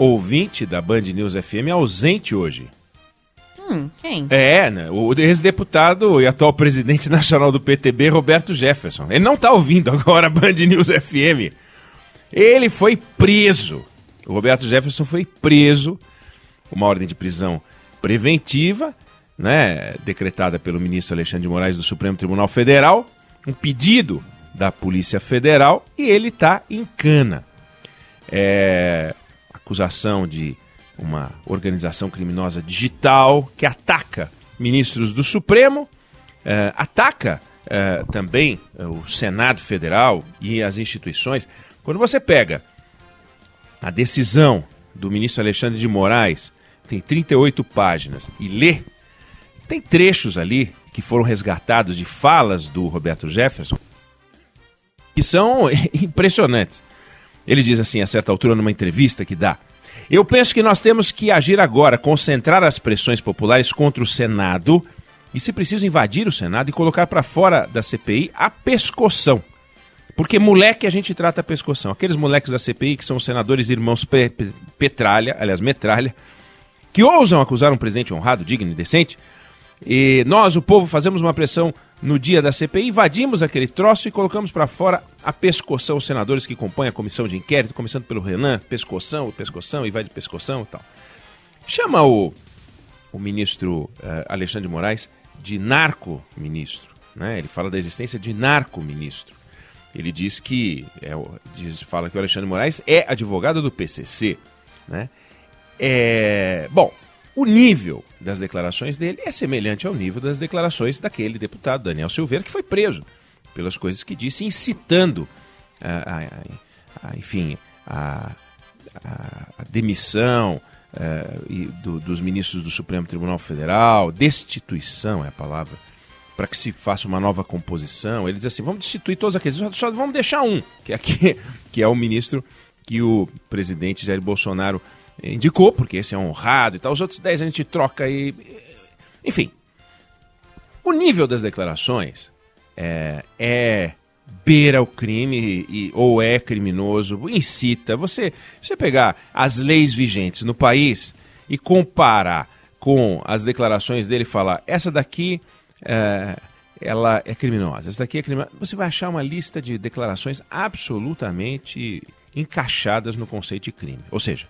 ouvinte da Band News FM ausente hoje. Hum, quem? É, né, o ex-deputado e atual presidente nacional do PTB, Roberto Jefferson. Ele não tá ouvindo agora a Band News FM. Ele foi preso. O Roberto Jefferson foi preso. Uma ordem de prisão preventiva, né, decretada pelo ministro Alexandre de Moraes do Supremo Tribunal Federal. Um pedido da Polícia Federal e ele está em cana. É, acusação de uma organização criminosa digital que ataca ministros do Supremo, eh, ataca eh, também eh, o Senado Federal e as instituições. Quando você pega a decisão do ministro Alexandre de Moraes, tem 38 páginas, e lê, tem trechos ali que foram resgatados de falas do Roberto Jefferson que são impressionantes. Ele diz assim, a certa altura, numa entrevista que dá: Eu penso que nós temos que agir agora, concentrar as pressões populares contra o Senado e, se preciso, invadir o Senado e colocar para fora da CPI a pescoção. Porque moleque a gente trata a pescoção. Aqueles moleques da CPI que são os senadores irmãos Pe- Pe- Petralha, aliás, Metralha, que ousam acusar um presidente honrado, digno e decente. E nós, o povo, fazemos uma pressão no dia da CPI, invadimos aquele troço e colocamos para fora a pescoção, os senadores que compõem a comissão de inquérito, começando pelo Renan, pescoção, pescoção, e vai de pescoção e tal. Chama o, o ministro eh, Alexandre de Moraes de narco-ministro. Né? Ele fala da existência de narco-ministro. Ele diz que, é, diz, fala que o Alexandre de Moraes é advogado do PCC. Né? É, bom, o nível das declarações dele é semelhante ao nível das declarações daquele deputado Daniel Silveira, que foi preso pelas coisas que disse, incitando, a, a- a- enfim, a, demissão eh, e do- dos ministros do Supremo Tribunal Federal, destituição é a palavra, para que se faça uma nova composição. Ele diz assim: vamos destituir todos aqueles, só vamos deixar um, que é, aqui, que é o ministro que o presidente Jair Bolsonaro indicou, porque esse é honrado e tal. Os outros dez a gente troca e. Enfim. O nível das declarações é, é beira o crime e, ou é criminoso, incita. Você, você pegar as leis vigentes no país e comparar com as declarações dele falar, essa daqui é, ela é criminosa, essa daqui é criminosa, você vai achar uma lista de declarações absolutamente encaixadas no conceito de crime. Ou seja,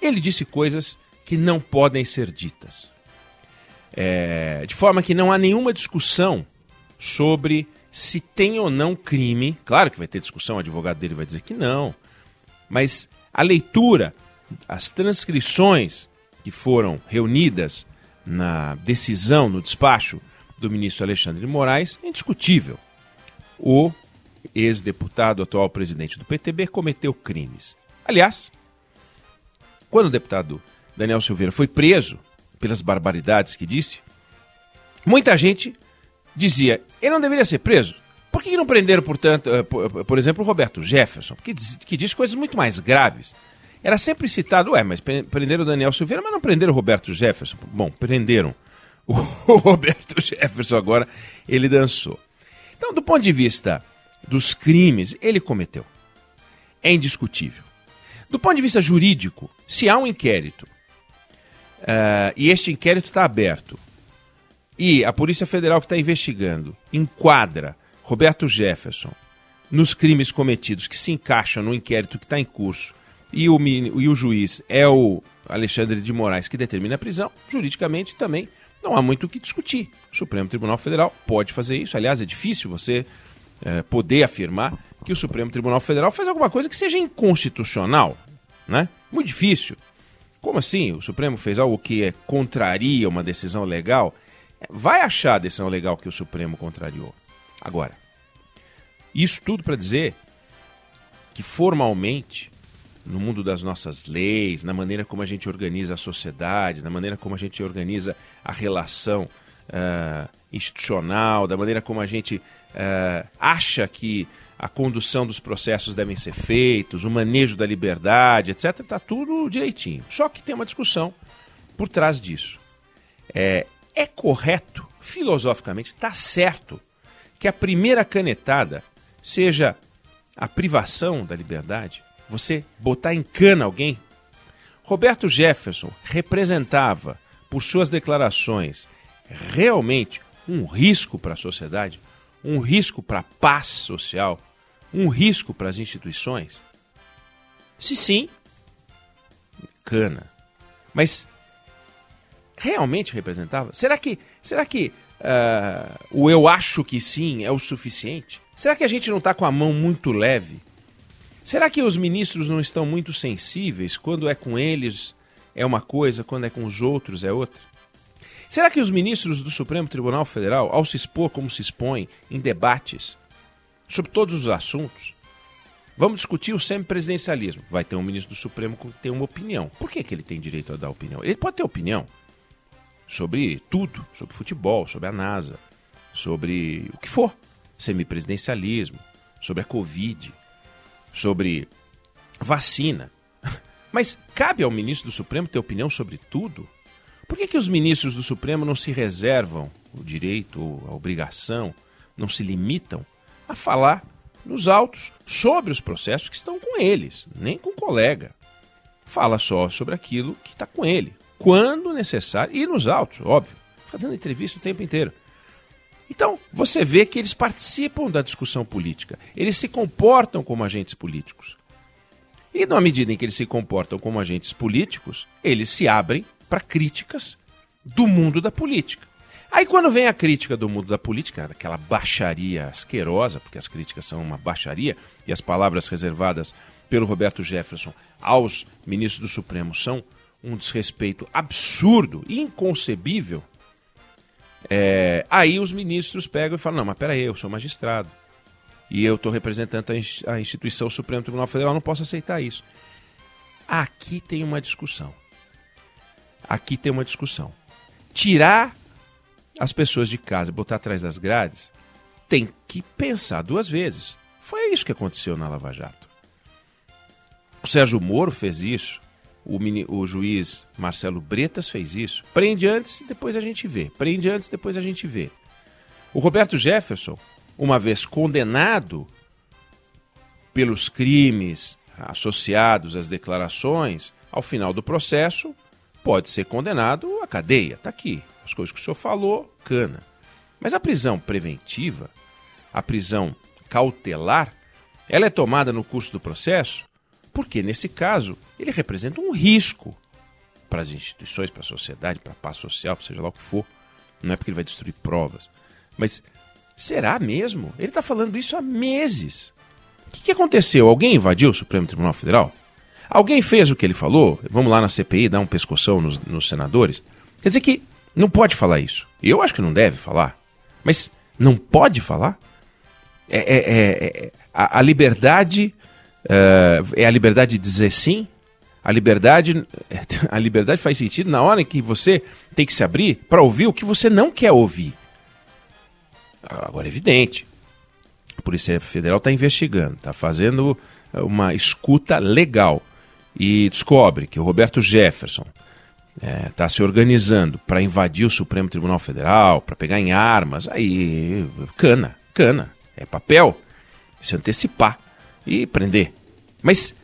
ele disse coisas que não podem ser ditas. É, de forma que não há nenhuma discussão sobre se tem ou não crime. Claro que vai ter discussão, o advogado dele vai dizer que não. Mas a leitura, as transcrições que foram reunidas na decisão, no despacho do ministro Alexandre de Moraes, é indiscutível. O ex-deputado, atual presidente do PTB, cometeu crimes. Aliás, quando o deputado Daniel Silveira foi preso pelas barbaridades que disse, muita gente dizia, ele não deveria ser preso. Por que não prenderam, portanto, eh, por, por exemplo, o Roberto Jefferson, que, diz- que disse coisas muito mais graves? Era sempre citado, ué, mas pre- prenderam o Daniel Silveira, mas não prenderam o Roberto Jefferson. Bom, prenderam o Roberto Jefferson agora, ele dançou. Então, do ponto de vista dos crimes, ele cometeu. É indiscutível. Do ponto de vista jurídico, se há um inquérito eh, e este inquérito está aberto e a Polícia Federal que está investigando enquadra Roberto Jefferson nos crimes cometidos que se encaixam no inquérito que está em curso e o, e o juiz é o Alexandre de Moraes que determina a prisão, juridicamente também não há muito o que discutir. O Supremo Tribunal Federal pode fazer isso. Aliás, é difícil você é, poder afirmar que o Supremo Tribunal Federal faz alguma coisa que seja inconstitucional, né? Muito difícil. Como assim? O Supremo fez algo que é, contraria uma decisão legal? Vai achar a decisão legal que o Supremo contrariou. Agora, isso tudo para dizer que formalmente, no mundo das nossas leis, na maneira como a gente organiza a sociedade, na maneira como a gente organiza a relação uh, institucional, da maneira como a gente uh, acha que a condução dos processos devem ser feitos, o manejo da liberdade, etc., está tudo direitinho. Só que tem uma discussão por trás disso. É, é correto, filosoficamente, está certo que a primeira canetada seja a privação da liberdade, você botar em cana alguém. Roberto Jefferson representava, por suas declarações, realmente um risco para a sociedade, um risco para a paz social, um risco para as instituições? Se sim, cana. Mas realmente representava? Será que, será que uh, o eu acho que sim é o suficiente? Será que a gente não está com a mão muito leve? Será que os ministros não estão muito sensíveis? Quando é com eles é uma coisa, quando é com os outros é outra? Será que os ministros do Supremo Tribunal Federal, ao se expor como se expõem em debates sobre todos os assuntos, vamos discutir o semipresidencialismo? Vai ter um ministro do Supremo que tem uma opinião. Por que, que ele tem direito a dar opinião? Ele pode ter opinião sobre tudo, sobre futebol, sobre a NASA, sobre o que for semipresidencialismo, sobre a Covid, sobre vacina. Mas cabe ao ministro do Supremo ter opinião sobre tudo? Por que, que os ministros do Supremo não se reservam o direito ou a obrigação, não se limitam a falar nos autos sobre os processos que estão com eles, nem com o colega? Fala só sobre aquilo que está com ele, quando necessário, e nos autos, óbvio. Fica dando entrevista o tempo inteiro. Então, você vê que eles participam da discussão política. Eles se comportam como agentes políticos. E na medida em que eles se comportam como agentes políticos, eles se abrem para críticas do mundo da política. Aí quando vem a crítica do mundo da política, aquela baixaria asquerosa, porque as críticas são uma baixaria, e as palavras reservadas pelo Roberto Jefferson aos ministros do Supremo são um desrespeito absurdo, inconcebível é, aí os ministros pegam e falam: não, mas peraí, eu sou magistrado. E eu estou representando a instituição Supremo Tribunal Federal, não posso aceitar isso. Aqui tem uma discussão. Aqui tem uma discussão. Tirar as pessoas de casa botar atrás das grades tem que pensar duas vezes. Foi isso que aconteceu na Lava Jato. O Sérgio Moro fez isso o, mini, o juiz Marcelo Bretas fez isso. Prende antes, depois a gente vê. Prende antes, depois a gente vê. O Roberto Jefferson, uma vez condenado pelos crimes associados às declarações, ao final do processo, pode ser condenado à cadeia. Está aqui. As coisas que o senhor falou, cana. Mas a prisão preventiva, a prisão cautelar, ela é tomada no curso do processo porque nesse caso ele representa um risco para as instituições, para a sociedade, para a paz social, seja lá o que for. Não é porque ele vai destruir provas. Mas será mesmo? Ele está falando isso há meses. O que, que aconteceu? Alguém invadiu o Supremo Tribunal Federal? Alguém fez o que ele falou? Vamos lá na CPI dar um pescoção nos, nos senadores? Quer dizer que não pode falar isso. Eu acho que não deve falar. Mas não pode falar? É, é, é, é a, a liberdade Uh, é a liberdade de dizer sim? A liberdade, a liberdade faz sentido na hora em que você tem que se abrir para ouvir o que você não quer ouvir. Agora é evidente. A Polícia Federal está investigando, está fazendo uma escuta legal e descobre que o Roberto Jefferson está é, se organizando para invadir o Supremo Tribunal Federal, para pegar em armas, aí cana, cana, é papel, se antecipar e prender. Mas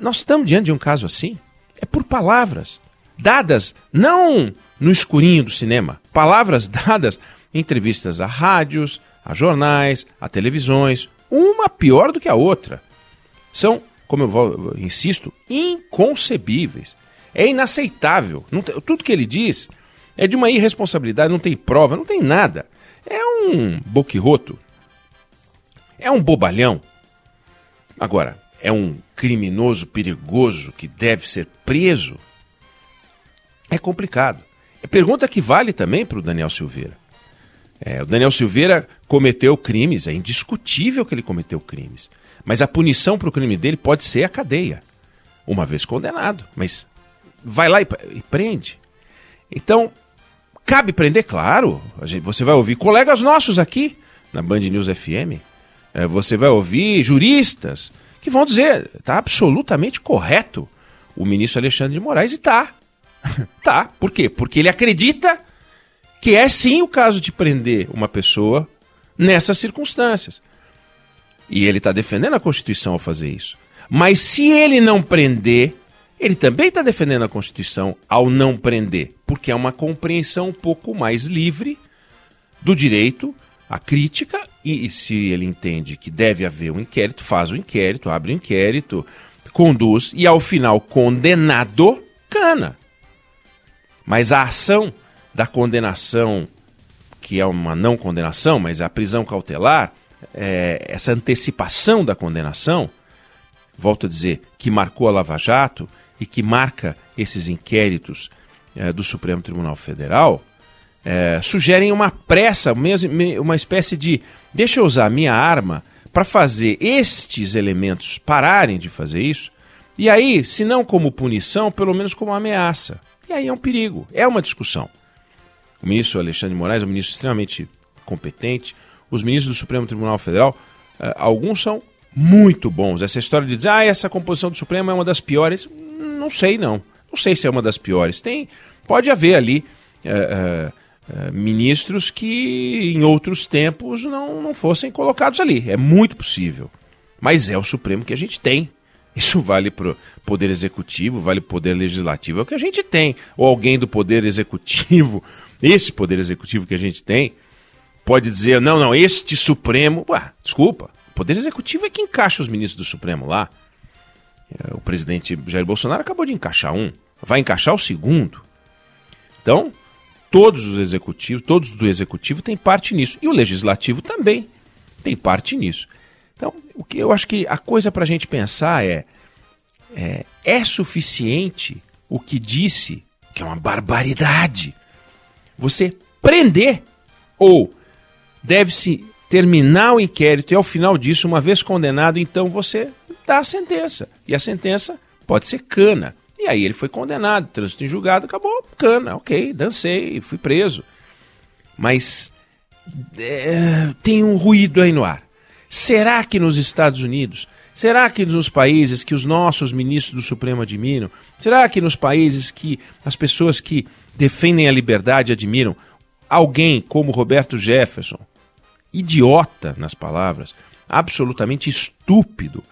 nós estamos diante de um caso assim. É por palavras dadas não no escurinho do cinema, palavras dadas em entrevistas a rádios, a jornais, a televisões, uma pior do que a outra. São, como eu, insisto, inconcebíveis. É inaceitável. Tem- tudo que ele diz é de uma irresponsabilidade, não tem prova, não tem nada. É um boquirroto. É um bobalhão. Agora, é um criminoso perigoso que deve ser preso? É complicado. É pergunta que vale também para o Daniel Silveira. É, o Daniel Silveira cometeu crimes, é indiscutível que ele cometeu crimes. Mas a punição para o crime dele pode ser a cadeia, uma vez condenado. Mas vai lá e, e prende. Então, cabe prender, claro. Gente- você vai ouvir colegas nossos aqui na Band News FM. É, você vai ouvir juristas que vão dizer, está absolutamente correto o ministro Alexandre de Moraes e tá. tá. Por quê? Porque ele acredita que é sim o caso de prender uma pessoa nessas circunstâncias. E ele está defendendo a Constituição ao fazer isso. Mas se ele não prender, ele também está defendendo a Constituição ao não prender, porque é uma compreensão um pouco mais livre do direito à crítica e, e se ele entende que deve haver um inquérito, faz o inquérito, abre o inquérito, conduz e ao final condenado, cana. Mas a ação da condenação, que é uma não condenação, mas a prisão cautelar, é, essa antecipação da condenação, volto a dizer, que marcou a Lava Jato e que marca esses inquéritos é, do Supremo Tribunal Federal, é, sugerem uma pressa, uma espécie de deixa eu usar a minha arma para fazer estes elementos pararem de fazer isso, e aí, se não como punição, pelo menos como ameaça. E aí é um perigo, é uma discussão. O ministro Alexandre de Moraes é um ministro extremamente competente. Os ministros do Supremo Tribunal Federal, eh, alguns são muito bons. Essa história de dizer, ah, essa composição do Supremo é uma das piores, não sei não. Não sei se é uma das piores. Tem, pode haver ali eh, eh, ministros que em outros tempos não, não fossem colocados ali. É muito possível. Mas é o Supremo que a gente tem. Isso vale para o Poder Executivo, vale para o Poder Legislativo, é o que a gente tem. Ou alguém do Poder Executivo, esse Poder Executivo que a gente tem, pode dizer, não, não, este Supremo. Ué, desculpa, o Poder Executivo é que encaixa os ministros do Supremo lá. É, O presidente Jair Bolsonaro acabou de encaixar um, vai encaixar o segundo. Então, todos os executivos, todos do executivo têm parte nisso. E o legislativo também tem parte nisso. Então, o que eu acho que a coisa para a gente pensar é, é: é suficiente o que disse, que é uma barbaridade, você prender ou deve-se terminar o inquérito e ao final disso, uma vez condenado, então você dá a sentença. E a sentença pode ser cana. E aí ele foi condenado, trânsito em julgado, acabou, cana, ok, dancei, fui preso. Mas é, tem um ruído aí no ar. Será que nos Estados Unidos, será que nos países que os nossos ministros do Supremo admiram, será que nos países que as pessoas que defendem a liberdade admiram, alguém como Roberto Jefferson, idiota nas palavras, absolutamente estúpido,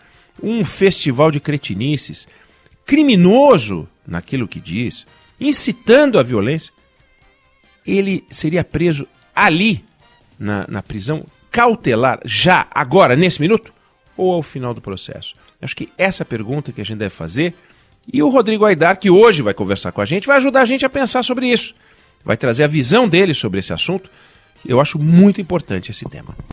um festival de cretinices, criminoso naquilo que diz, incitando a violência, ele seria preso ali, na, na prisão cautelar, já, agora, nesse minuto, ou ao final do processo? Acho que essa é pergunta que a gente deve fazer. E o Rodrigo Aidar, que hoje vai conversar com a gente, vai ajudar a gente a pensar sobre isso. Vai trazer a visão dele sobre esse assunto. Eu acho muito importante esse tema.